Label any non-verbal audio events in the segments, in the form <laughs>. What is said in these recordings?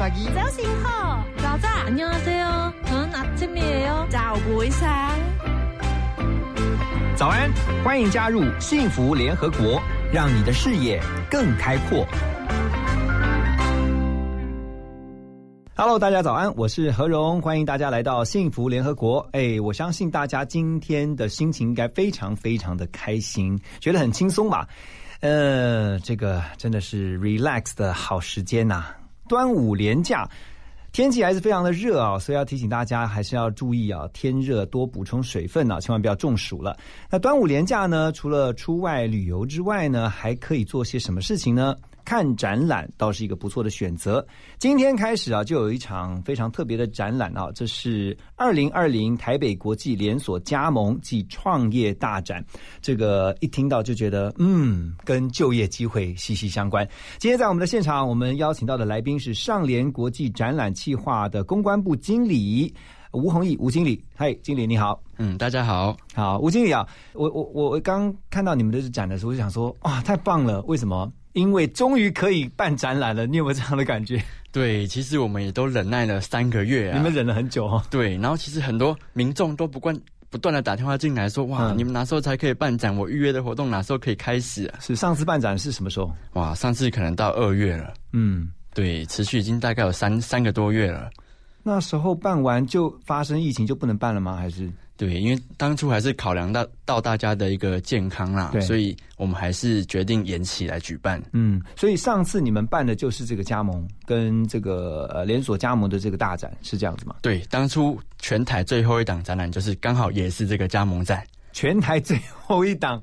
ます Selamat pagi. 早醒好 早早안녕하세요 저는 아침이에요 早不上早安，欢迎加入幸福联合国，让你的视野更开阔。Hello，大家早安，我是何荣，欢迎大家来到幸福联合国。哎，我相信大家今天的心情应该非常非常的开心，觉得很轻松吧？呃，这个真的是 relax 的好时间呐、 端午连假。天气还是非常的热啊，所以要提醒大家还是要注意啊，天热多补充水分啊，千万不要中暑了。那端午连假呢，除了出外旅游之外呢，还可以做些什么事情呢？看展览倒是一个不错的选择。今天开始啊，就有一场非常特别的展览啊，这是二零二零台北国际连锁加盟暨创业大展。这个一听到就觉得，嗯，跟就业机会息息相关。今天在我们的现场，我们邀请到的来宾是上联国际展览企划的公关部经理吴宏毅，吴经理。嗨，经理你好。嗯，大家好。好，吴经理啊，我我我刚看到你们的展的时候，我就想说，哇，太棒了！为什么？因为终于可以办展览了，你有没有这样的感觉？对，其实我们也都忍耐了三个月啊。你们忍了很久哦。对，然后其实很多民众都不惯不断的打电话进来说，哇，嗯你们哪时候才可以办展？我预约的活动哪时候可以开始啊？是上次办展是什么时候？哇，上次可能到二月了。嗯，对，持续已经大概有三三个多月了。那时候办完就发生疫情就不能办了吗？还是？对，因为当初还是考量到到大家的一个健康啦，所以我们还是决定延期来举办。嗯，所以上次你们办的就是这个加盟跟这个呃连锁加盟的这个大展，是这样子吗？对，当初全台最后一档展览就是刚好也是这个加盟展。全台最后一档，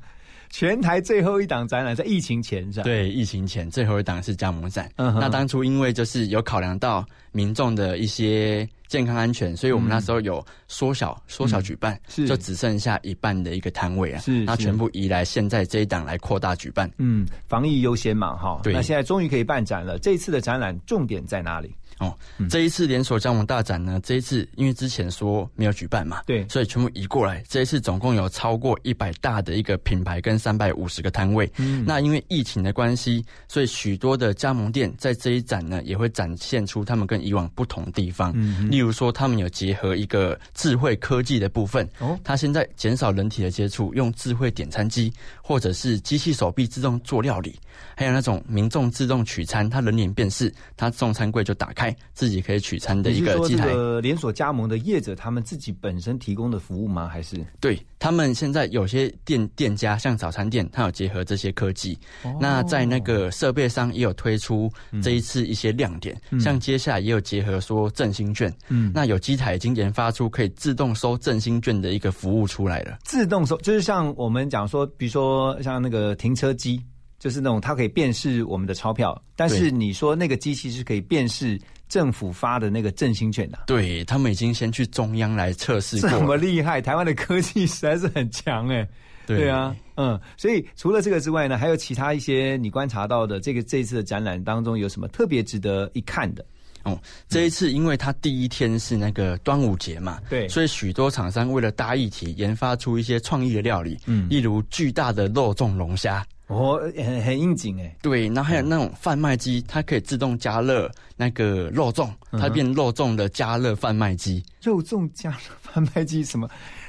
全台最后一档展览在疫情前是吧？，对，疫情前最后一档是加盟展。嗯那当初因为就是有考量到民众的一些健康安全，所以我们那时候有缩小缩小举办，嗯是就只剩下一半的一个摊位啊，是是那全部移来现在这一档来扩大举办。嗯，防疫优先嘛，哈。对那现在终于可以办展了。这一次的展览重点在哪里？哦，嗯这一次连锁加盟大展呢，这一次因为之前说没有举办嘛，对所以全部移过来。这一次总共有超过一百大的一个品牌跟三百五十个摊位。嗯那因为疫情的关系，所以许多的加盟店在这一展呢，也会展现出他们跟以往不同的地方。嗯例如说，他们有结合一个智慧科技的部分，哦他现在减少人体的接触，用智慧点餐机或者是机器手臂自动做料理，还有那种民众自动取餐，他人脸辨识，它自动餐柜就打开，自己可以取餐的一个机台。个连锁加盟的业者他们自己本身提供的服务吗？还是？对他们现在有些店店家，像早餐店，它有结合这些科技。那在那个设备上也有推出这一次一些亮点，像接下来也有结合说振兴券。嗯那有机台已经研发出可以自动收振兴券的一个服务出来了。自动收，就是像我们讲说，比如说像那个停车机，就是那种它可以辨识我们的钞票，但是你说那个机器是可以辨识政府发的那个振兴券的、对他们已经先去中央来测试过这了，么厉害？台湾的科技实在是很强哎、对。对啊，嗯，所以除了这个之外呢，还有其他一些你观察到的这个这一次的展览当中有什么特别值得一看的？哦，这一次因为它第一天是那个端午节嘛，对。所以许多厂商为了搭议题，研发出一些创意的料理，嗯。例如巨大的肉粽龙虾，哦，很很应景哎、对，然后还有那种贩卖机，它可以自动加热那个肉粽，嗯它变肉粽的加热贩卖机。肉粽加热贩卖机什么？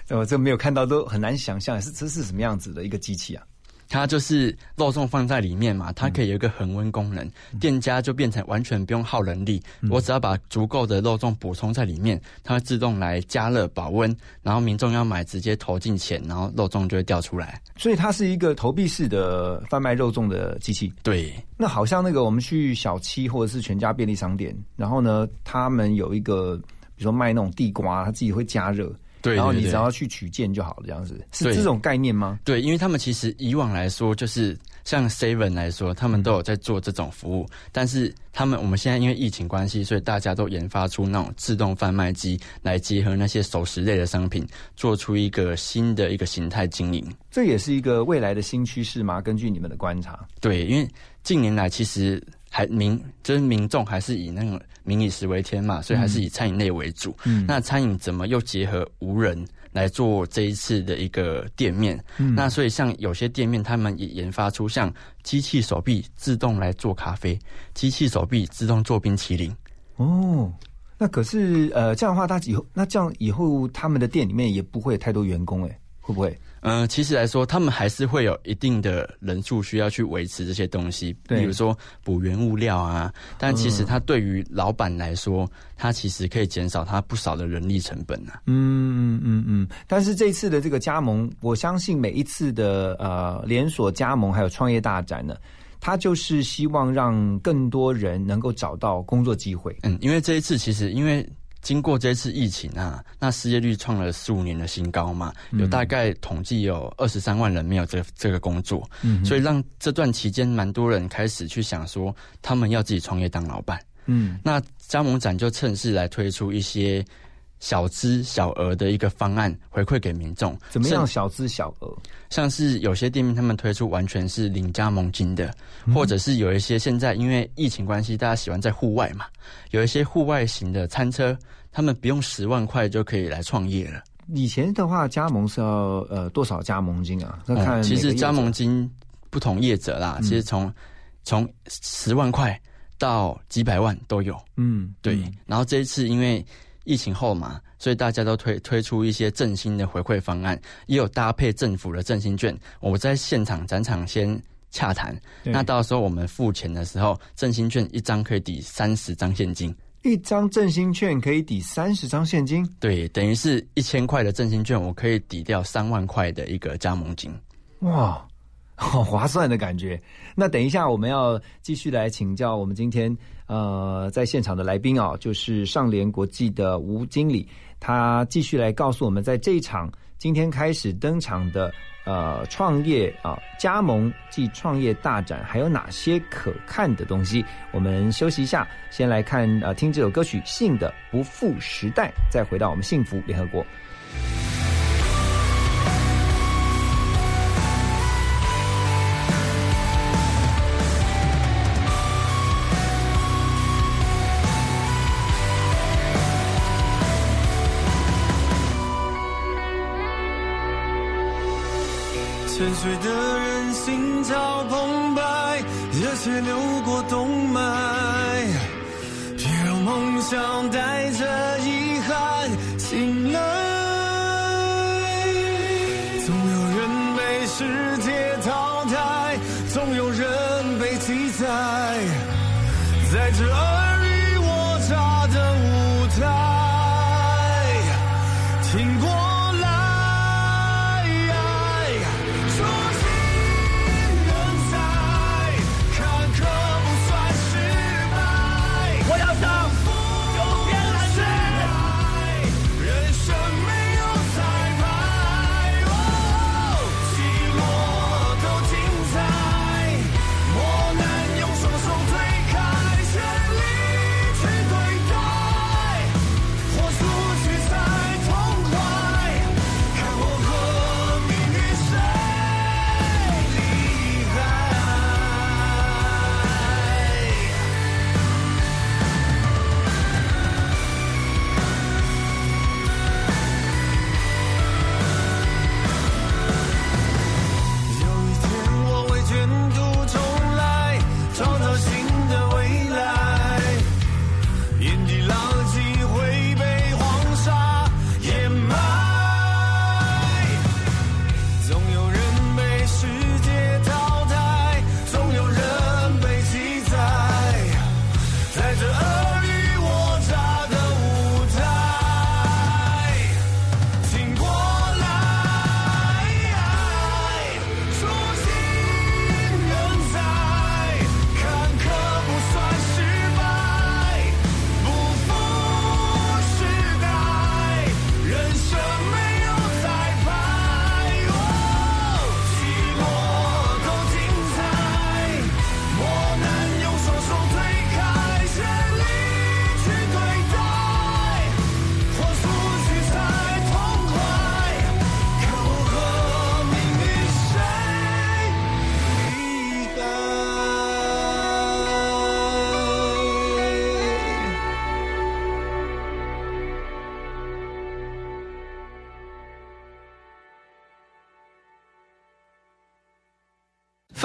我 <laughs> 这没有看到，都很难想象是这是什么样子的一个机器啊？它就是肉粽放在里面嘛，它可以有一个恒温功能，店家就变成完全不用耗人力，我只要把足够的肉粽补充在里面，它会自动来加热保温，然后民众要买直接投进钱，然后肉粽就会掉出来。所以它是一个投币式的贩卖肉粽的机器。对，那好像那个我们去小七或者是全家便利商店，然后呢，他们有一个比如说卖那种地瓜，它自己会加热，对然后你只要去取件就好了，这样子是对这种概念吗？对，因为他们其实以往来说，就是像 Seven 来说，他们都有在做这种服务，但是他们我们现在因为疫情关系，所以大家都研发出那种自动贩卖机，来结合那些熟食类的商品，做出一个新的一个形态经营。这也是一个未来的新趋势吗？根据你们的观察，对，因为近年来其实还民就是民众还是以那种民以食为天嘛，所以还是以餐饮类为主。嗯那餐饮怎么又结合无人，来做这一次的一个店面。嗯那所以像有些店面，他们也研发出像机器手臂自动来做咖啡，机器手臂自动做冰淇淋。哦，那可是呃，这样的话，他以后那这样以后他们的店里面也不会有太多员工，哎，会不会？嗯、其实来说，他们还是会有一定的人数需要去维持这些东西，比如说补原物料啊。但其实嗯它对于老板来说，它其实可以减少他不少的人力成本啊。嗯嗯嗯嗯。但是这次的这个加盟，我相信每一次的呃连锁加盟还有创业大展呢，它就是希望让更多人能够找到工作机会。嗯，因为这一次其实因为经过这次疫情啊，那失业率创了十五年的新高嘛，有大概统计有二十三万人没有这个这个工作，嗯所以让这段期间蛮多人开始去想说，他们要自己创业当老板。嗯。那加盟展就趁势来推出一些小资小额的一个方案，回馈给民众。怎么样？小资小额？像是有些店面他们推出完全是零加盟金的，或者是有一些现在因为疫情关系，大家喜欢在户外嘛，有一些户外型的餐车，他们不用十万块就可以来创业了。以前的话，加盟是要呃多少加盟金啊？那看、嗯其实加盟，金不同业者啦，嗯其实从从十万块到几百万都有。嗯，对，嗯然后这一次因为疫情后嘛，所以大家都推推出一些振兴的回馈方案，也有搭配政府的振兴券。我在现场展场先洽谈，那到时候我们付钱的时候，振兴券一张可以抵三十张现金。一张振兴券可以抵三十张现金。对，等于是一千块的振兴券，我可以抵掉三万块的一个加盟金。哇，好划算的感觉。那等一下，我们要继续来请教我们今天呃在现场的来宾啊、就是上联国际的吴经理，他继续来告诉我们，在这一场今天开始登场的呃创业啊、加盟暨创业大展，还有哪些可看的东西？我们休息一下，先来看呃听这首歌曲《信的不负时代》，再回到我们幸福联合国。沉睡的人心潮澎湃，热血流过动脉，别让梦想带着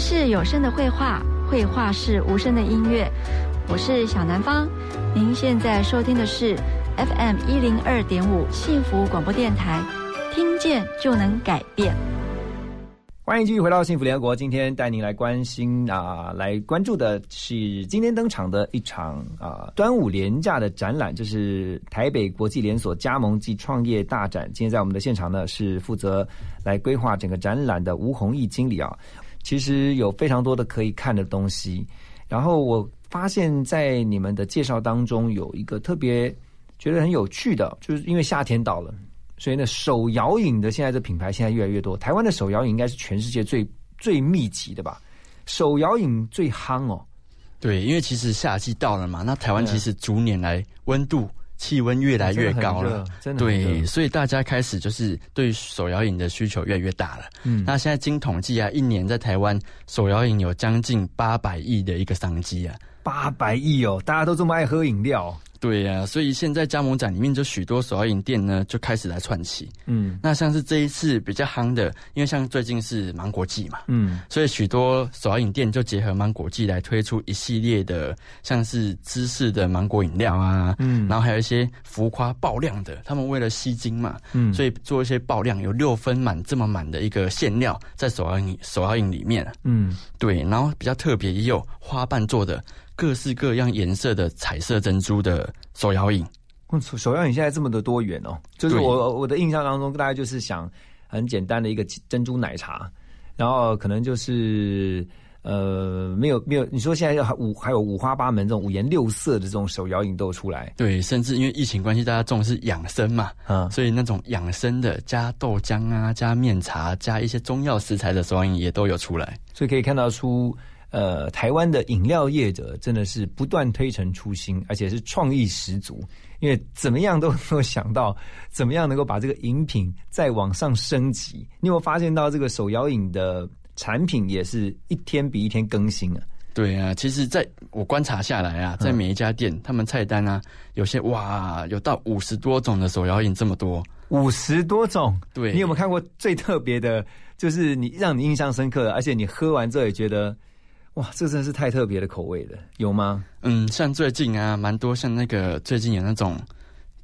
是有声的绘画，绘画是无声的音乐。我是小南方，您现在收听的是 FM 一零二点五幸福广播电台，听见就能改变。欢迎继续回到幸福联合国，今天带您来关心啊，来关注的是今天登场的一场啊端午廉价的展览，这是台北国际连锁加盟及创业大展。今天在我们的现场呢，是负责来规划整个展览的吴宏毅经理啊。其实有非常多的可以看的东西，然后我。发现，在你们的介绍当中，有一个特别觉得很有趣的，就是因为夏天到了，所以呢，手摇饮的现在的品牌现在越来越多。台湾的手摇饮应该是全世界最最密集的吧？手摇饮最夯哦。对，因为其实夏季到了嘛，那台湾其实逐年来温度气温越来越高了，真的对，所以大家开始就是对手摇饮的需求越来越大了。嗯，那现在经统计啊，一年在台湾手摇饮有将近八百亿的一个商机啊。八百亿哦，大家都这么爱喝饮料。对呀，所以现在加盟展里面就许多手摇饮店呢，就开始来串起。嗯，那像是这一次比较夯的，因为像最近是芒果季嘛，嗯，所以许多手摇饮店就结合芒果季来推出一系列的，像是芝士的芒果饮料啊，嗯，然后还有一些浮夸爆量的，他们为了吸睛嘛，嗯，所以做一些爆量，有六分满这么满的一个馅料在手摇饮手摇饮里面，嗯，对，然后比较特别也有花瓣做的。各式各样颜色的彩色珍珠的手摇饮，手摇饮现在这么的多元哦。就是我我的印象当中，大家就是想很简单的一个珍珠奶茶，然后可能就是呃没有没有，你说现在还五还有五花八门这种五颜六色的这种手摇饮都出来。对，甚至因为疫情关系，大家重视养生嘛，嗯，所以那种养生的加豆浆啊、加面茶、加一些中药食材的手摇饮也都有出来，所以可以看到出。呃，台湾的饮料业者真的是不断推陈出新，而且是创意十足。因为怎么样都能够想到，怎么样能够把这个饮品再往上升级。你有发现到这个手摇饮的产品也是一天比一天更新啊？对啊，其实在我观察下来啊，在每一家店，他们菜单啊，有些哇，有到五十多种的手摇饮，这么多，五十多种。对，你有没有看过最特别的？就是你让你印象深刻的，而且你喝完之后也觉得。哇，这真是太特别的口味了，有吗？嗯，像最近啊，蛮多像那个最近有那种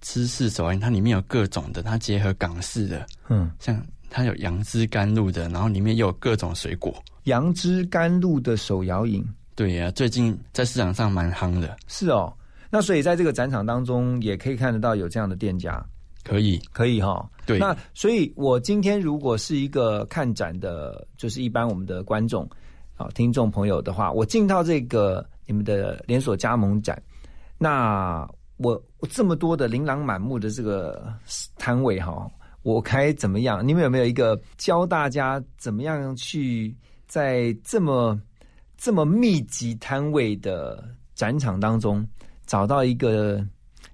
芝士手摇它里面有各种的，它结合港式的，嗯，像它有杨枝甘露的，然后里面又有各种水果。杨枝甘露的手摇饮，对呀，最近在市场上蛮夯的。是哦，那所以在这个展场当中也可以看得到有这样的店家，可以，可以哈。对，那所以我今天如果是一个看展的，就是一般我们的观众。好，听众朋友的话，我进到这个你们的连锁加盟展，那我我这么多的琳琅满目的这个摊位哈，我该怎么样？你们有没有一个教大家怎么样去在这么这么密集摊位的展场当中找到一个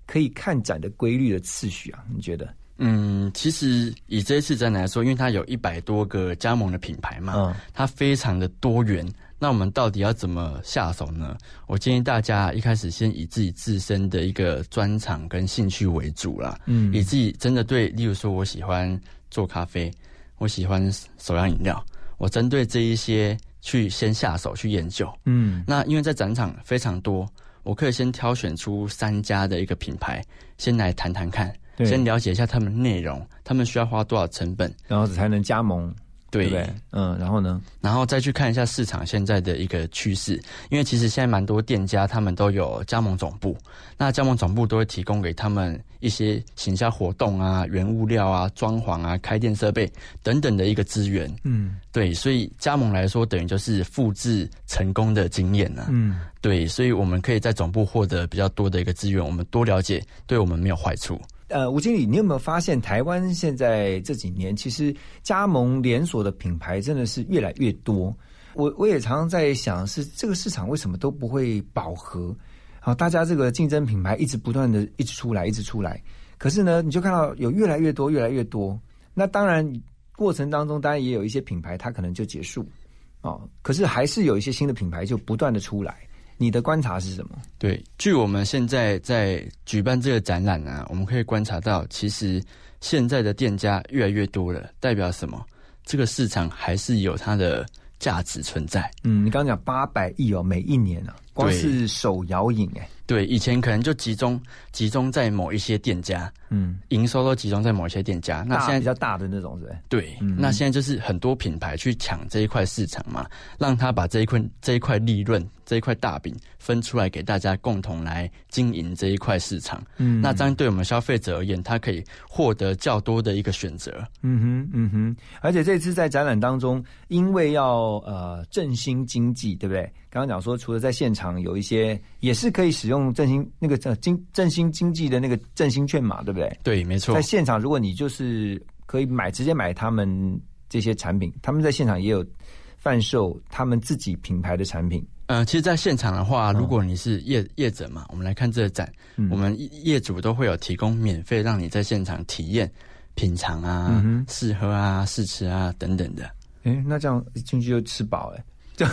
可以看展的规律的次序啊？你觉得？嗯，其实以这一次展来说，因为它有一百多个加盟的品牌嘛，它非常的多元。那我们到底要怎么下手呢？我建议大家一开始先以自己自身的一个专长跟兴趣为主啦。嗯，以自己真的对，例如说我喜欢做咖啡，我喜欢手摇饮料，我针对这一些去先下手去研究。嗯，那因为在展场非常多，我可以先挑选出三家的一个品牌，先来谈谈看。先了解一下他们内容，他们需要花多少成本，然后才能加盟，对？嗯，然后呢？然后再去看一下市场现在的一个趋势，因为其实现在蛮多店家他们都有加盟总部，那加盟总部都会提供给他们一些行销活动啊、原物料啊、装潢啊、开店设备等等的一个资源。嗯，对，所以加盟来说，等于就是复制成功的经验呢。嗯，对，所以我们可以在总部获得比较多的一个资源，我们多了解，对我们没有坏处。呃，吴经理，你有没有发现台湾现在这几年，其实加盟连锁的品牌真的是越来越多？我我也常常在想，是这个市场为什么都不会饱和？好，大家这个竞争品牌一直不断的一直出来，一直出来。可是呢，你就看到有越来越多，越来越多。那当然，过程当中当然也有一些品牌，它可能就结束哦。可是还是有一些新的品牌就不断的出来。你的观察是什么？对，据我们现在在举办这个展览啊，我们可以观察到，其实现在的店家越来越多了，代表什么？这个市场还是有它的价值存在。嗯，你刚刚讲八百亿哦，每一年啊，光是手摇饮哎。对，以前可能就集中集中在某一些店家，嗯，营收都集中在某一些店家。那现在比较大的那种是？对，那现在就是很多品牌去抢这一块市场嘛，让他把这一块这一块利润这一块大饼分出来给大家共同来经营这一块市场。嗯，那这样对我们消费者而言，他可以获得较多的一个选择。嗯哼，嗯哼。而且这次在展览当中，因为要呃振兴经济，对不对？刚刚讲说，除了在现场有一些，也是可以使用振兴那个呃经振兴经济的那个振兴券嘛，对不对？对，没错。在现场，如果你就是可以买直接买他们这些产品，他们在现场也有贩售他们自己品牌的产品。嗯，其实，在现场的话，如果你是业业者嘛，我们来看这个展，我们业主都会有提供免费让你在现场体验、品尝啊、试喝啊、试吃啊等等的。哎，那这样进去就吃饱哎。就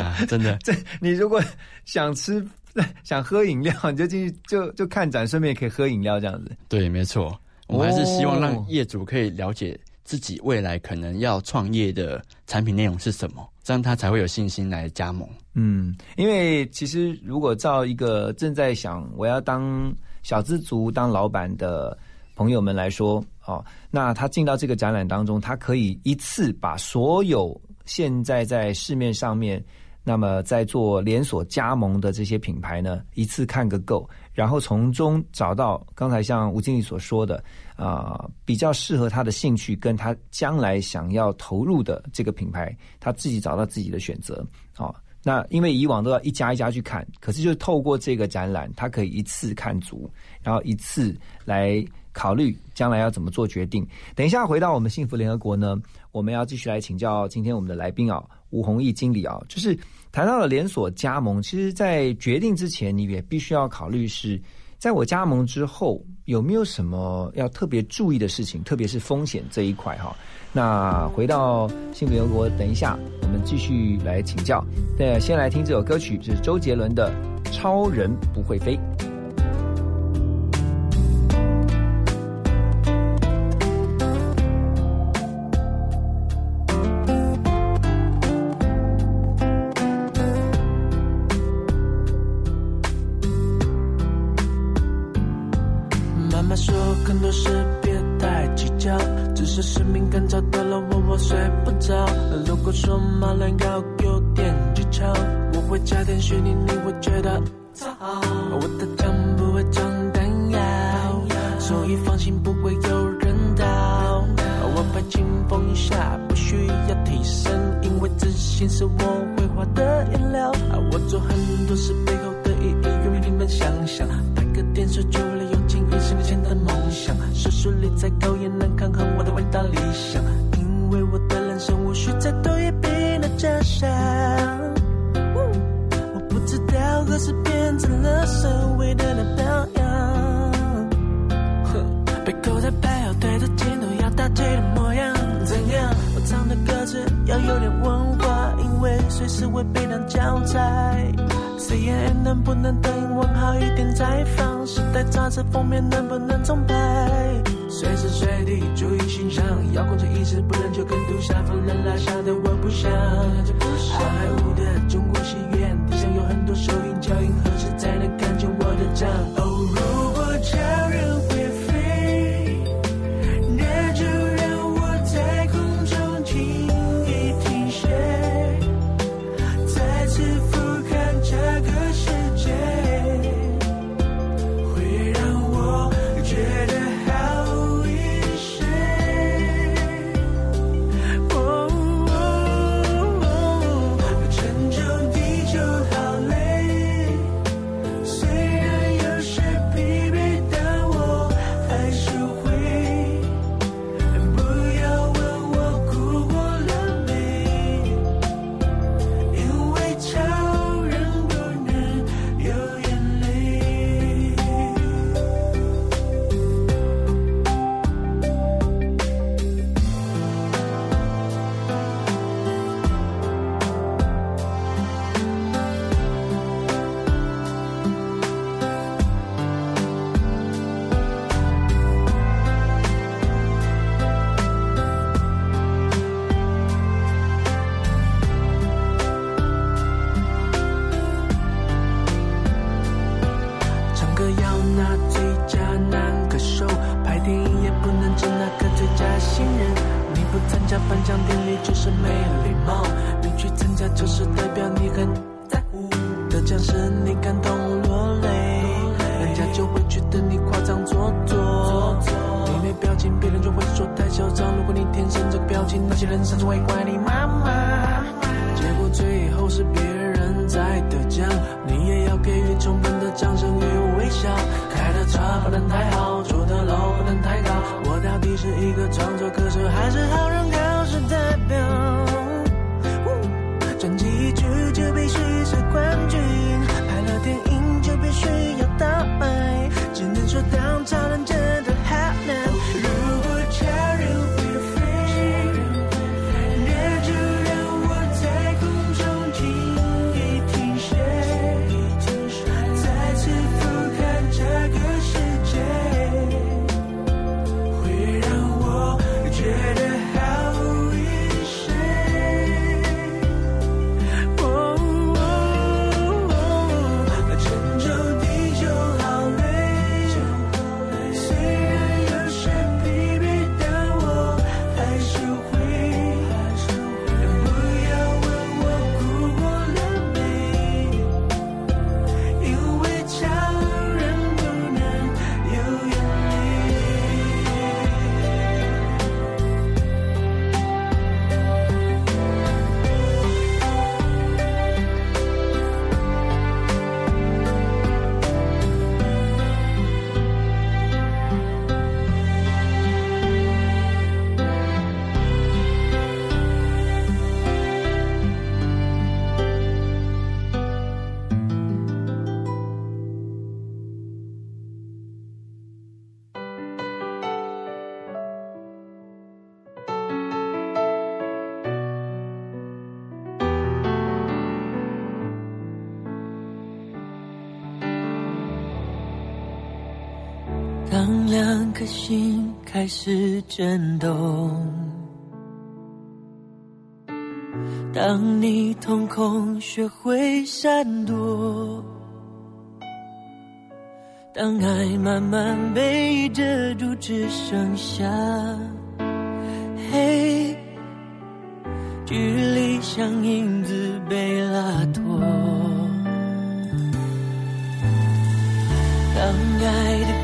啊，真的，<laughs> 这你如果想吃、<laughs> 想喝饮料，你就进去就就看展，顺便可以喝饮料这样子。对，没错，我们还是希望让业主可以了解自己未来可能要创业的产品内容是什么，这样他才会有信心来加盟。嗯，因为其实如果照一个正在想我要当小资族、当老板的朋友们来说，哦，那他进到这个展览当中，他可以一次把所有。现在在市面上面，那么在做连锁加盟的这些品牌呢，一次看个够，然后从中找到刚才像吴经理所说的啊，比较适合他的兴趣跟他将来想要投入的这个品牌，他自己找到自己的选择。好，那因为以往都要一家一家去看，可是就透过这个展览，他可以一次看足，然后一次来考虑将来要怎么做决定。等一下回到我们幸福联合国呢？我们要继续来请教今天我们的来宾啊，吴宏毅经理啊，就是谈到了连锁加盟，其实，在决定之前，你也必须要考虑是，在我加盟之后有没有什么要特别注意的事情，特别是风险这一块哈。那回到幸福联合国，等一下我们继续来请教。对，先来听这首歌曲，是周杰伦的《超人不会飞》。心是我绘画的是封面的。开始震动。当你瞳孔学会闪躲，当爱慢慢被遮住，只剩下黑，距离像影子被拉脱。当爱的。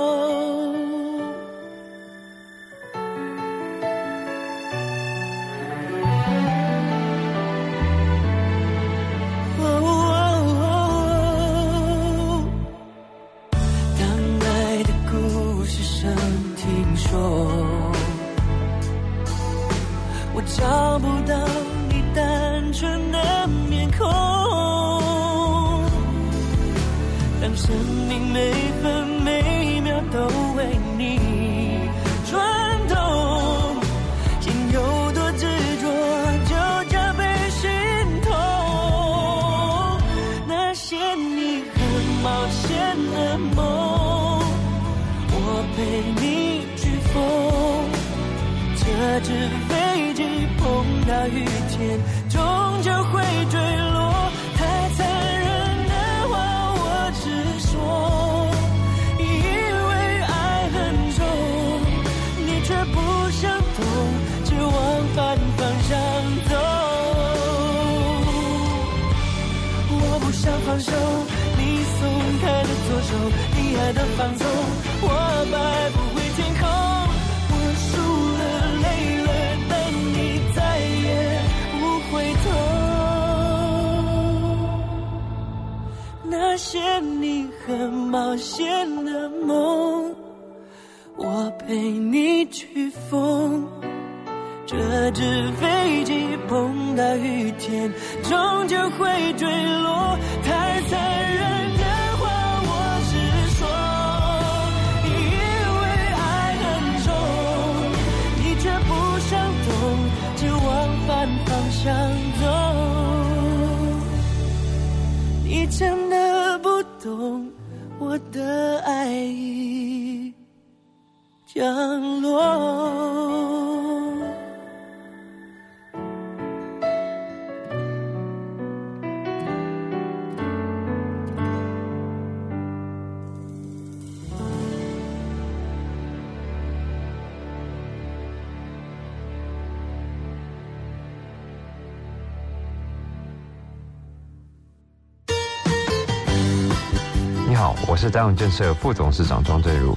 是张永建设副董事长庄振如。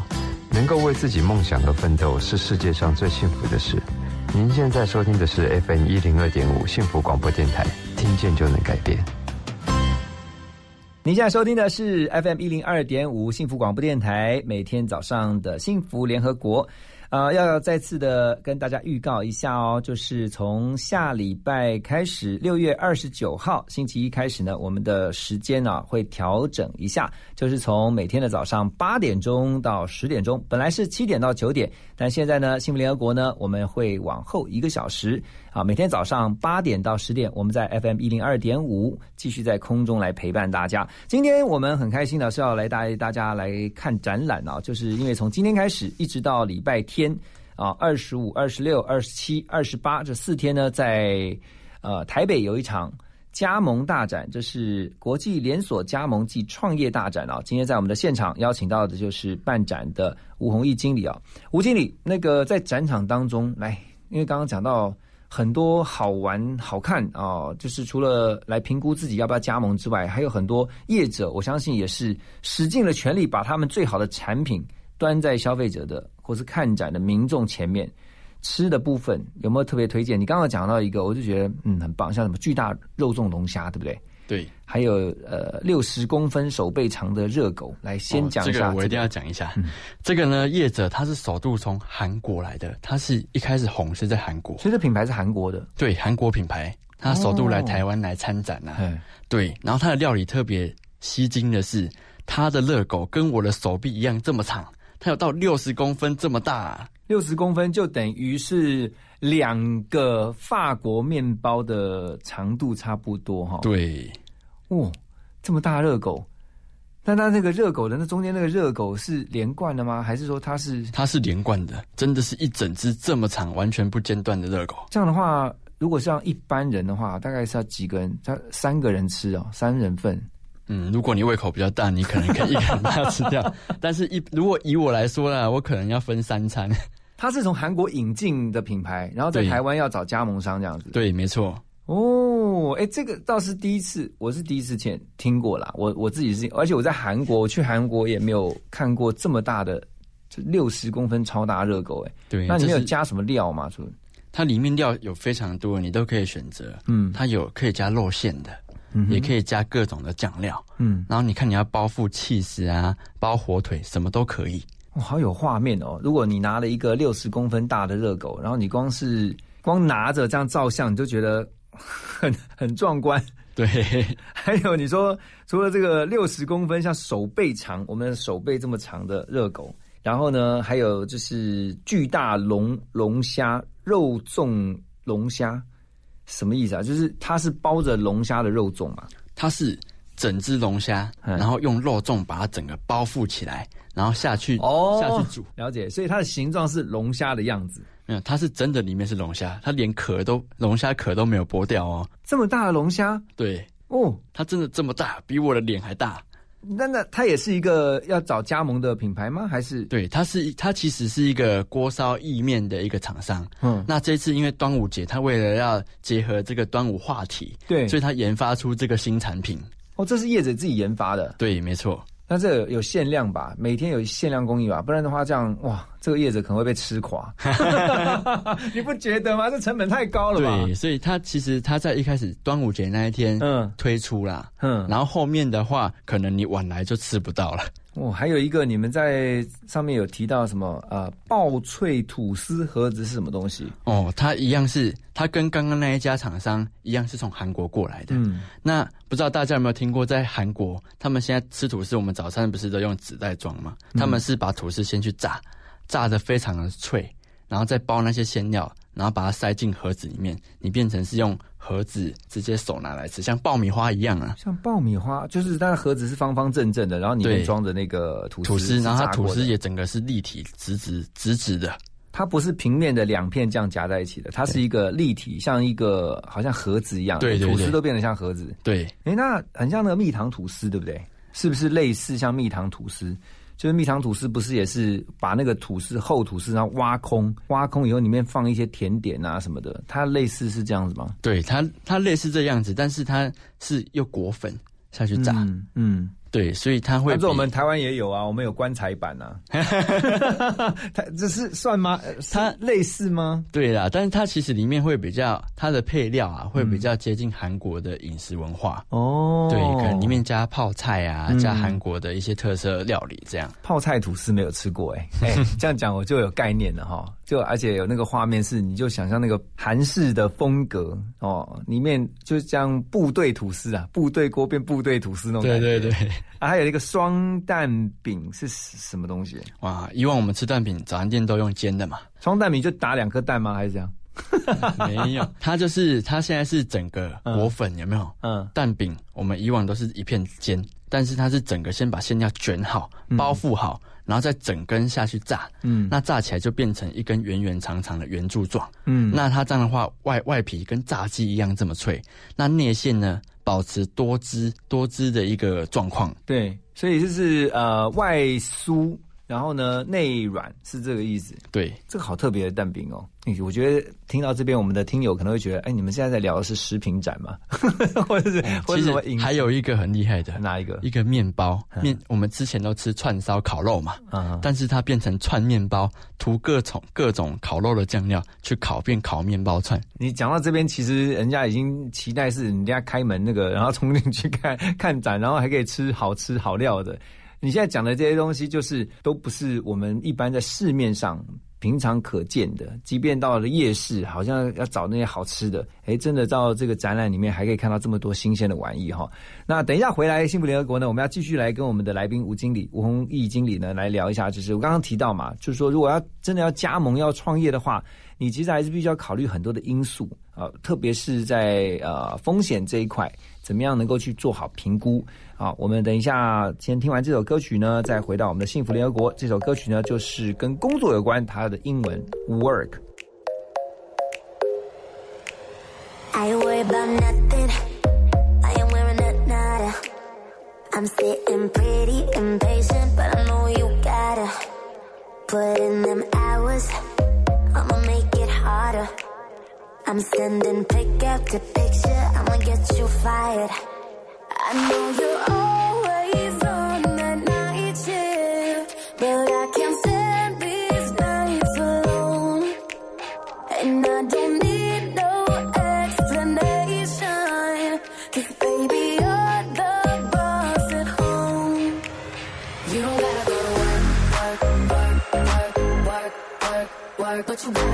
能够为自己梦想而奋斗，是世界上最幸福的事。您现在收听的是 FM 一零二点五幸福广播电台，听见就能改变。您现在收听的是 FM 一零二点五幸福广播电台，每天早上的幸福联合国。啊，要再次的跟大家预告一下哦，就是从下礼拜开始，六月二十九号星期一开始呢，我们的时间呢、会调整一下，就是从每天的早上八点钟到十点钟，本来是七点到九点，但现在呢，幸福联合国呢，我们会往后一个小时啊，每天早上八点到十点，我们在 FM 一零二点五继续在空中来陪伴大家。今天我们很开心的是要来带大家来看展览啊，就是因为从今天开始一直到礼拜天。啊，二十五、二十六、二十七、二十八这四天呢，在呃台北有一场加盟大展，这是国际连锁加盟暨创业大展啊。今天在我们的现场邀请到的就是办展的吴宏毅经理啊，吴经理，那个在展场当中来，因为刚刚讲到很多好玩、好看啊，就是除了来评估自己要不要加盟之外，还有很多业者，我相信也是使尽了全力，把他们最好的产品端在消费者的。或是看展的民众前面，吃的部分有没有特别推荐？你刚刚讲到一个，我就觉得嗯很棒，像什么巨大肉粽龙虾，对不对？对，还有呃六十公分手背长的热狗，来先讲一下、哦。这个我一定要讲一下。嗯、这个呢，业者他是首度从韩国来的，他是一开始红是在韩国，所以这品牌是韩国的。对，韩国品牌，他首度来台湾来参展啊。哦、对，然后他的料理特别吸睛的是，他的热狗跟我的手臂一样这么长。它有到六十公分这么大、啊，六十公分就等于是两个法国面包的长度差不多哈。对，哦，这么大热狗，但它那个热狗的那中间那个热狗是连贯的吗？还是说它是？它是连贯的，真的是一整只这么长、完全不间断的热狗。这样的话，如果像一般人的话，大概是要几个人？他三个人吃哦，三人份。嗯，如果你胃口比较大，你可能可以一个人把它吃掉。<laughs> 但是一如果以我来说呢，我可能要分三餐。它是从韩国引进的品牌，然后在台湾要找加盟商这样子。对，没错。哦，哎，这个倒是第一次，我是第一次见听过啦。我我自己是，而且我在韩国，我去韩国也没有看过这么大的，六十公分超大热狗。哎，对，那里面有加什么料吗？说它里面料有非常多，你都可以选择。嗯，它有可以加肉馅的。嗯、也可以加各种的酱料，嗯，然后你看你要包覆气司啊，包火腿，什么都可以。哇、哦，好有画面哦！如果你拿了一个六十公分大的热狗，然后你光是光拿着这样照相，你就觉得 <laughs> 很很壮观。对，<laughs> 还有你说除了这个六十公分像手背长，我们的手背这么长的热狗，然后呢，还有就是巨大龙龙虾肉粽龙虾。什么意思啊？就是它是包着龙虾的肉粽嘛？它是整只龙虾，嗯然后用肉粽把它整个包覆起来，然后下去哦下去煮。了解，所以它的形状是龙虾的样子。没有，它是真的里面是龙虾，它连壳都龙虾壳都没有剥掉哦。这么大的龙虾？对，哦，它真的这么大，比我的脸还大。那那它也是一个要找加盟的品牌吗？还是对，它是它其实是一个锅烧意面的一个厂商。嗯，那这次因为端午节，它为了要结合这个端午话题，对，所以它研发出这个新产品。哦，这是业者自己研发的。对，没错。那这有限量吧？每天有限量供应吧？不然的话，这样哇，这个业者可能会被吃垮。<laughs> 你不觉得吗？这成本太高了吧？对，所以它其实它在一开始端午节那一天嗯推出啦，嗯，然后后面的话，可能你晚来就吃不到了。哦，还有一个你们在上面有提到什么呃爆脆吐司盒子是什么东西？哦，它一样是它跟刚刚那一家厂商一样是从韩国过来的。嗯，那不知道大家有没有听过，在韩国他们现在吃吐司，我们早餐不是都用纸袋装吗？嗯他们是把吐司先去炸，炸的非常的脆，然后再包那些馅料，然后把它塞进盒子里面，你变成是用盒子直接手拿来吃，像爆米花一样啊。像爆米花，就是它的盒子是方方正正的，然后里面对装着那个吐司吐司，是然后它吐炸过的司也整个是立体、直直、直直的。它不是平面的两片这样夹在一起的，它是一个立体，像一个好像盒子一样，对对对吐司都变得像盒子。对，诶，那很像那个蜜糖吐司，对不对？是不是类似像蜜糖吐司？就是蜜糖吐司不是也是把那个吐司厚吐司然后挖空，挖空以后里面放一些甜点啊什么的，它类似是这样子吗？对，它它类似这样子，但是它是用果粉下去炸。嗯嗯，对，所以它会但是我比们台湾也有啊，我们有棺材板啊，<laughs> 它这是算吗？呃它是类似吗？对啦，但是它其实里面会比较它的配料啊，会比较接近韩国的饮食文化。哦，对，可能里面加泡菜啊，嗯加韩国的一些特色料理这样。泡菜吐司没有吃过哎、<laughs> 哎、这样讲我就有概念了哈，就而且有那个画面是，你就想象那个韩式的风格哦，里面就像部队吐司啊，部队锅变部队吐司那种感觉。对对对，<laughs> 啊，还有一个双蛋饼是什么东西？哇！以往我们吃蛋饼，早餐店都用煎的嘛，双蛋饼就打两颗蛋吗？还是这样？<laughs> 没有，它就是它现在是整个果粉有没有？嗯蛋饼我们以往都是一片煎，但是它是整个先把馅料卷好、包覆好，然后再整根下去炸。嗯那炸起来就变成一根圆圆长长的圆柱状。嗯那它这样的话，外外皮跟炸鸡一样这么脆，那内馅呢保持多汁多汁的一个状况。对，所以就是呃外酥，然后呢内软是这个意思。对，这个好特别的蛋饼哦！诶我觉得听到这边，我们的听友可能会觉得，哎，你们现在在聊的是食品展吗？<laughs> 或者是或者其实什么饮？还有一个很厉害的，哪一个？一个面包面，我们之前都吃串烧烤肉嘛，嗯但是它变成串面包，涂各种各种烤肉的酱料去烤，变烤面包串。你讲到这边，其实人家已经期待是人家开门那个，然后冲进去看看展，然后还可以吃好吃好料的。你现在讲的这些东西，就是都不是我们一般在市面上平常可见的。即便到了夜市，好像要找那些好吃的，哎，真的到这个展览里面还可以看到这么多新鲜的玩意哈。那等一下回来幸福联合国呢，我们要继续来跟我们的来宾吴经理、吴宏毅经理呢来聊一下，就是我刚刚提到嘛，就是说如果要真的要加盟、要创业的话，你其实还是必须要考虑很多的因素啊，特别是在呃风险这一块，怎么样能够去做好评估啊？我们等一下先听完这首歌曲呢，再回到我们的幸福联合国。这首歌曲呢，就是跟工作有关，它的英文 work。I worry about nothing. I am wearing a nada. I'm sitting pretty impatient, but I know you gotta put in them hours. I'ma make it harder. I'm sending pick after picture. I'ma get you fired. I know you're always on that night shift, but I can't stand these nights alone. And I don't need no explanation. Cause baby, you're the boss at home. You don't gotta go to work, work, work, work, work, work, work. But you gotta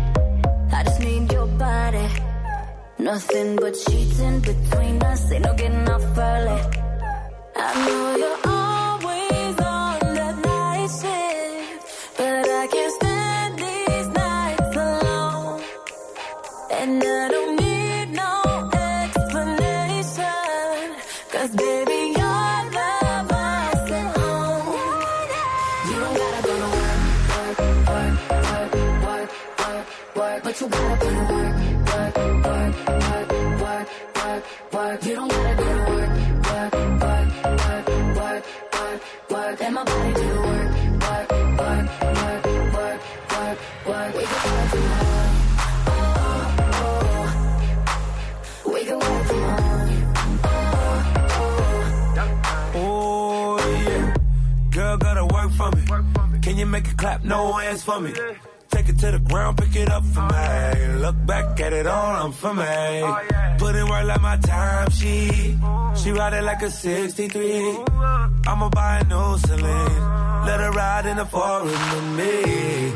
I just need your body. Nothing but sheets in between us, ain't no getting off early. I know you're like a 63. I'ma buy a new Celine. Let her ride in the forest with me.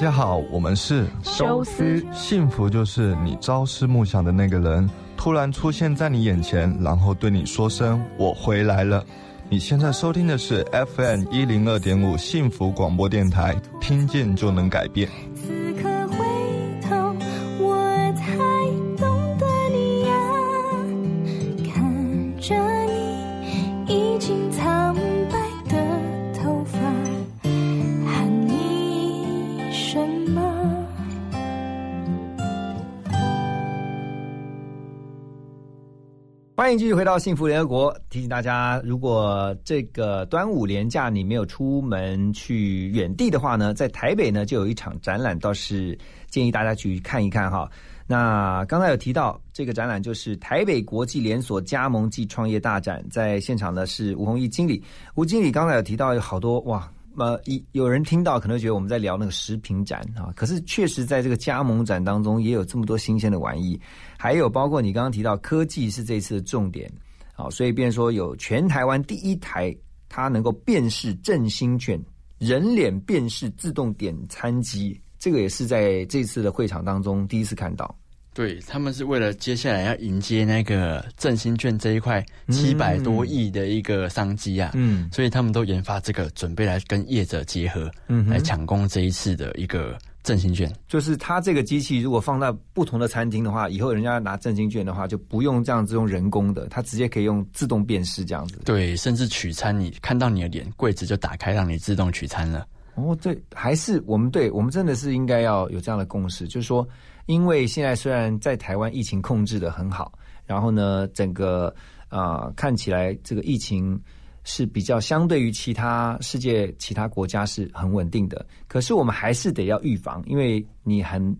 大家好，我们是修斯幸福就是你朝思暮想的那个人突然出现在你眼前，然后对你说声“我回来了”。你现在收听的是 FM 一零二点五幸福广播电台，听见就能改变。欢迎继续回到幸福联合国。提醒大家，如果这个端午连假你没有出门去远地的话呢，在台北呢就有一场展览，倒是建议大家去看一看哈。那刚才有提到这个展览就是台北国际连锁加盟暨创业大展，在现场呢是吴宏毅经理。吴经理刚才有提到有好多哇。呃，一有人听到可能觉得我们在聊那个食品展啊，可是确实在这个加盟展当中也有这么多新鲜的玩意，还有包括你刚刚提到科技是这次的重点，好，所以变说有全台湾第一台它能够辨识振兴券人脸辨识自动点餐机，这个也是在这次的会场当中第一次看到。对他们是为了接下来要迎接那个振兴券这一块七百多亿的一个商机啊，嗯，所以他们都研发这个，准备来跟业者结合，嗯来抢攻这一次的一个振兴券。就是它这个机器如果放在不同的餐厅的话，以后人家拿振兴券的话，就不用这样子用人工的，它直接可以用自动辨识这样子。对，甚至取餐，你看到你的脸，柜子就打开，让你自动取餐了。哦，对，还是我们对我们真的是应该要有这样的共识，就是说，因为现在虽然在台湾疫情控制的很好，然后呢，整个啊、呃看起来这个疫情是比较相对于其他世界其他国家是很稳定的，可是我们还是得要预防，因为你很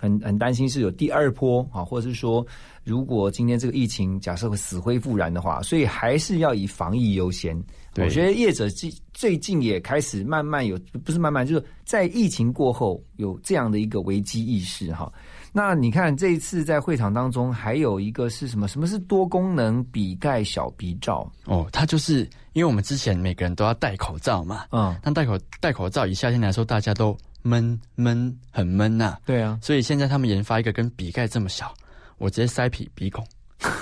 很很担心是有第二波啊，或者是说，如果今天这个疫情假设会死灰复燃的话，所以还是要以防疫优先。我觉得业者最最近也开始慢慢有，不是慢慢，就是在疫情过后有这样的一个危机意识哈。那你看这一次在会场当中还有一个是什么？什么是多功能笔盖小鼻罩？哦，它就是因为我们之前每个人都要戴口罩嘛，嗯，那戴口戴口罩，以夏天来说，大家都闷闷很闷呐、对啊，所以现在他们研发一个跟笔盖这么小，我直接塞鼻鼻孔，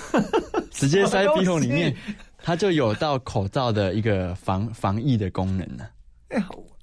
<laughs> 直接塞鼻孔里面，它就有到口罩的一个防防疫的功能了。哎、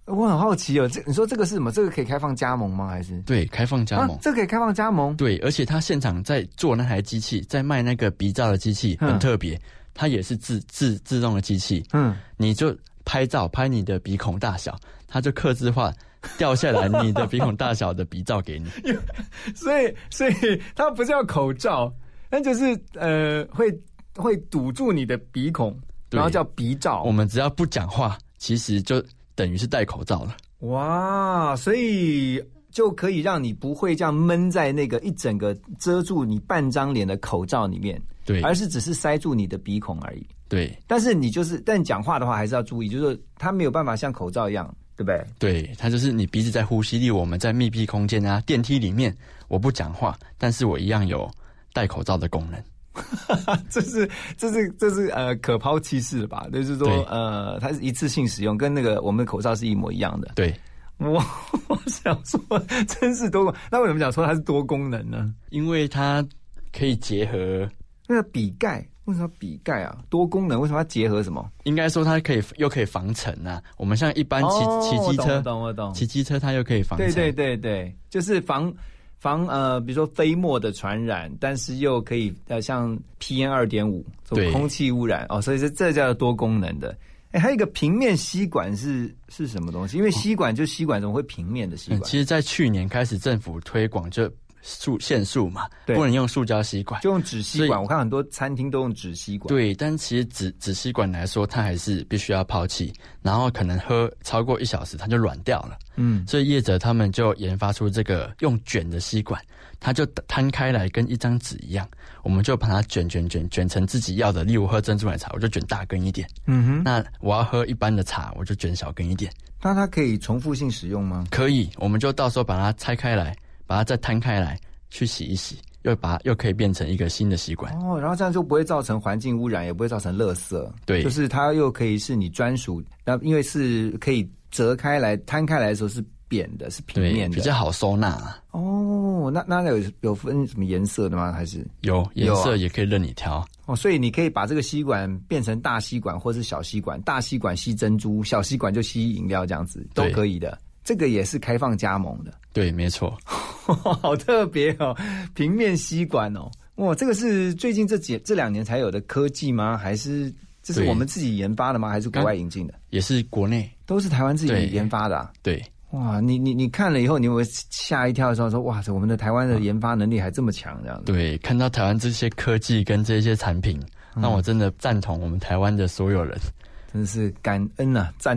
我很好奇哦，这你说这个是什么？这个可以开放加盟吗？还是对，开放加盟啊？。这个可以开放加盟？对，而且他现场在做那台机器，在卖那个鼻罩的机器嗯很特别，它也是自自自动的机器，嗯，你就拍照拍你的鼻孔大小，它就刻字化掉下来你的鼻孔大小的鼻罩给你。<laughs> 所以所以它不叫口罩，那就是呃会会堵住你的鼻孔，对然后叫鼻罩。我们只要不讲话，其实就等于是戴口罩了。哇，所以就可以让你不会这样闷在那个一整个遮住你半张脸的口罩里面，对而是只是塞住你的鼻孔而已。对但是你就是，但讲话的话还是要注意，就是说它没有办法像口罩一样，对不对？对，它就是你鼻子在呼吸，例如我们在密闭空间啊、电梯里面，我不讲话，但是我一样有戴口罩的功能。<laughs> 这是这是这是呃可抛弃式的吧？就是说呃，它是一次性使用，跟那个我们的口罩是一模一样的。对，我 <laughs> 我想说，真是多功。那为什么讲说它是多功能呢？因为它可以结合，那个笔盖为什么笔盖啊？多功能为什么要结合什么？应该说它可以又可以防尘啊。我们像一般骑哦骑机车我懂我，懂我懂骑机车它又可以防尘。对对对对，就是防防呃，比如说飞沫的传染，但是又可以呃像 PM 二点五这种空气污染哦，所以这这叫多功能的。哎，还有一个平面吸管是是什么东西？因为吸管就吸管，怎么会平面的吸嗯，管？其实，在去年开始政府推广就塑限塑嘛，不能用塑胶吸管。就用纸吸管，我看很多餐厅都用纸吸管。对，但其实纸纸吸管来说，它还是必须要抛弃，然后可能喝超过一小时，它就软掉了。嗯，所以业者他们就研发出这个用卷的吸管，它就摊开来跟一张纸一样，我们就把它卷卷卷卷成自己要的。例如喝珍珠奶茶，我就卷大根一点；嗯哼，那我要喝一般的茶，我就卷小根一点。那它可以重复性使用吗？可以，我们就到时候把它拆开来，把它再摊开来去洗一洗，又把又可以变成一个新的吸管。哦，然后这样就不会造成环境污染，也不会造成垃圾。对就是它又可以是你专属，那因为是可以折开来、摊开来的时候是扁的，是平，面的，比较好收纳。哦。那那有有分什么颜色的吗？还是有颜色也可以任你挑。哦，所以你可以把这个吸管变成大吸管或是小吸管，大吸管吸珍珠，小吸管就吸饮料，这样子都可以的。这个也是开放加盟的，对，没错。<laughs> 好特别哦，平面吸管哦，哇，这个是最近这几这两年才有的科技吗？还是这是我们自己研发的吗？还是国外引进的？也是国内都是台湾自己研发的、啊。对，哇，你你你看了以后，你有没有吓一跳的时候说，哇，塞我们的台湾的研发能力还这么强，这样子？对，看到台湾这些科技跟这些产品，嗯让我真的赞同我们台湾的所有人。真的是感恩啊，赞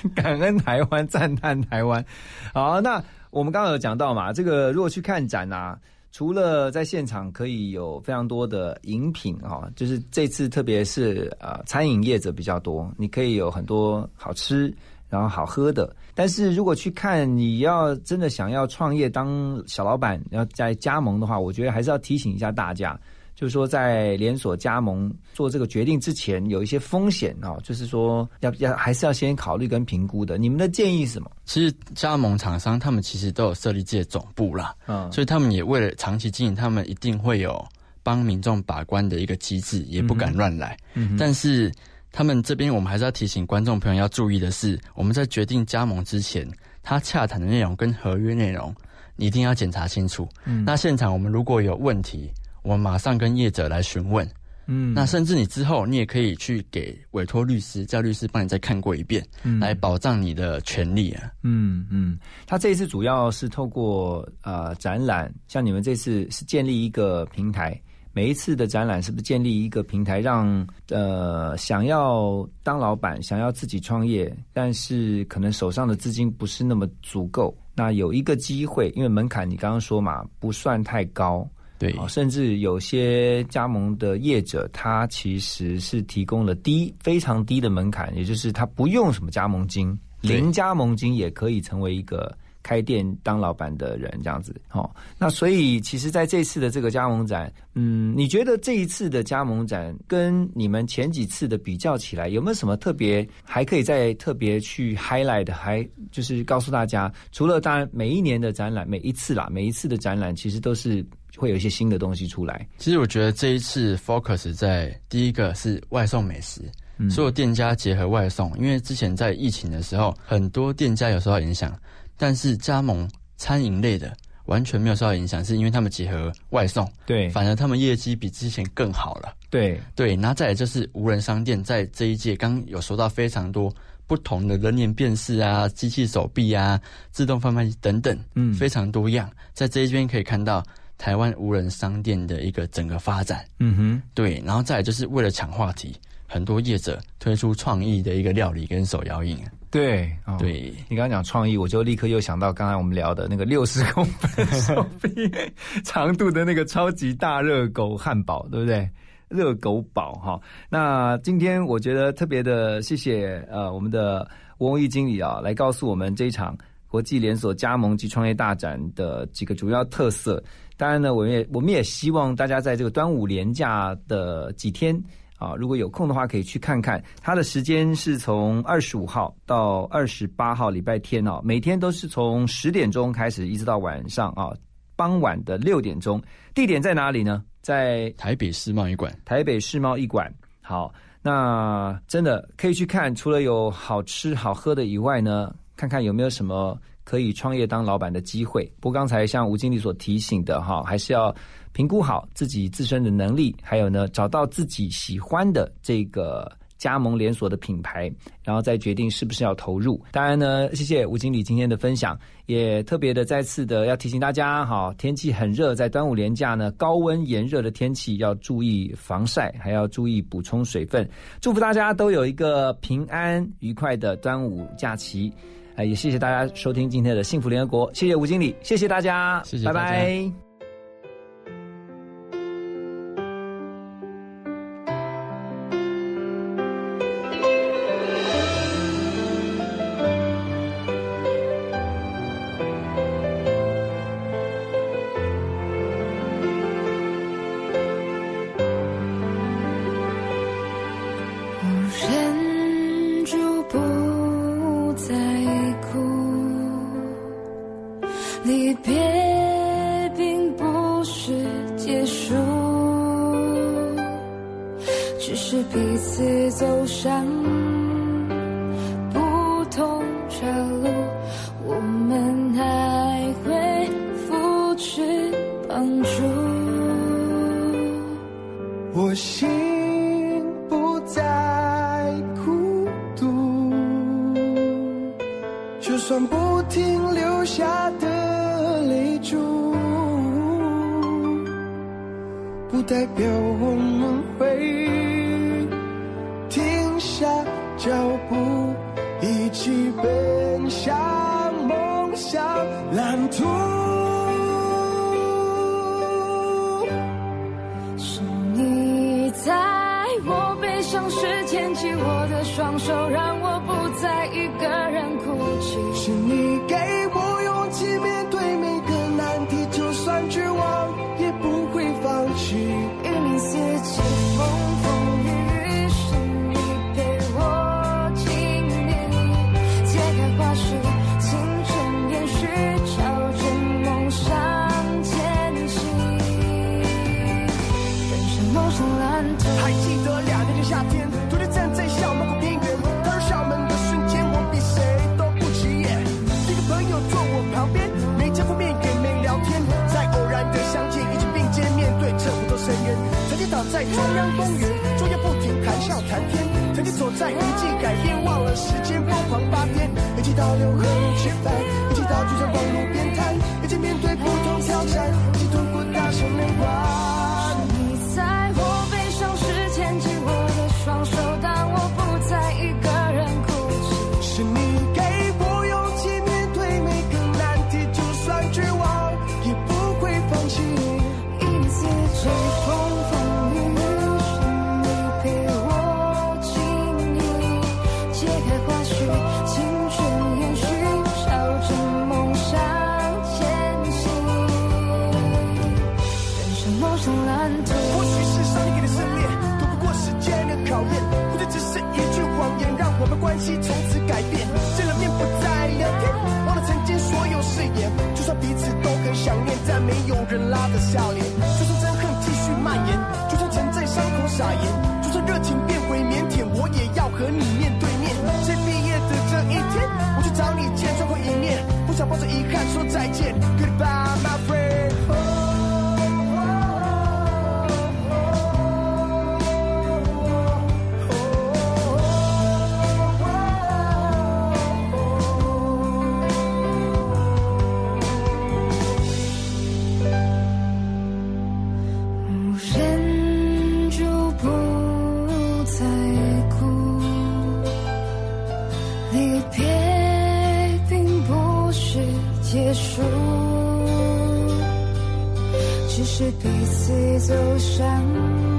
<laughs> 感恩台湾，赞叹台湾。好，那我们刚刚有讲到嘛，这个如果去看展啊，除了在现场可以有非常多的饮品啊、就是这次特别是呃餐饮业者比较多，你可以有很多好吃。然后好喝的，但是如果去看，你要真的想要创业当小老板，要在加盟的话，我觉得还是要提醒一下大家，就是说在连锁加盟做这个决定之前，有一些风险啊、就是说要要还是要先考虑跟评估的。你们的建议是什么？其实加盟厂商他们其实都有设立自己的总部啦，嗯所以他们也为了长期经营，他们一定会有帮民众把关的一个机制，也不敢乱来。嗯但是他们这边我们还是要提醒观众朋友要注意的是，我们在决定加盟之前，他洽谈的内容跟合约内容，你一定要检查清楚。嗯那现场我们如果有问题，我们马上跟业者来询问。嗯那甚至你之后，你也可以去给委托律师，叫律师帮你再看过一遍，嗯来保障你的权利啊。嗯嗯，他这一次主要是透过呃展览，像你们这次是建立一个平台，每一次的展览是不是建立一个平台，让呃想要当老板、想要自己创业，但是可能手上的资金不是那么足够，那有一个机会，因为门槛你刚刚说嘛，不算太高。对。啊，甚至有些加盟的业者，他其实是提供了低非常低的门槛，也就是他不用什么加盟金，零加盟金也可以成为一个开店当老板的人，这样子。哦，那所以其实在这次的这个加盟展，嗯，你觉得这一次的加盟展跟你们前几次的比较起来，有没有什么特别还可以再特别去 highlight？还就是告诉大家，除了当然每一年的展览，每一次啦，每一次的展览其实都是会有一些新的东西出来。其实我觉得这一次 focus 在第一个是外送美食，嗯所有店家结合外送，因为之前在疫情的时候，很多店家有受到影响，但是加盟餐饮类的完全没有受到影响，是因为他们结合外送，对反而他们业绩比之前更好了。对对，然后再来就是无人商店，在这一届刚有说到非常多不同的人脸辨识啊、机器手臂啊、自动贩卖机等等，嗯非常多样，在这一边可以看到台湾无人商店的一个整个发展。嗯哼，对，然后再来就是为了抢话题，很多业者推出创意的一个料理跟手摇饮。对，哦、对，你刚刚讲创意，我就立刻又想到刚才我们聊的那个六十公分手臂长度的那个超级大热狗汉堡，对不对？热狗堡哈。那今天我觉得特别的谢谢呃我们的吴文义经理啊，来告诉我们这一场国际连锁加盟及创业大展的几个主要特色。当然呢，我们也我们也希望大家在这个端午连假的几天。啊，如果有空的话，可以去看看。它的时间是从二十五号到二十八号，礼拜天哦，每天都是从十点钟开始，一直到晚上啊，傍晚的六点钟。地点在哪里呢？在台北世贸一馆。台北世贸一馆。好，那真的可以去看，除了有好吃好喝的以外呢，看看有没有什么可以创业当老板的机会。不过刚才像吴经理所提醒的哈，还是要评估好自己自身的能力，还有呢，找到自己喜欢的这个加盟连锁的品牌，然后再决定是不是要投入。当然呢，谢谢吴经理今天的分享，也特别的再次的要提醒大家，哈，天气很热，在端午连假呢，高温炎热的天气要注意防晒，还要注意补充水分。祝福大家都有一个平安愉快的端午假期。哎，也谢谢大家收听今天的幸福联合国，谢谢吴经理，谢谢大家，谢谢大家拜拜。是彼此走向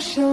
梦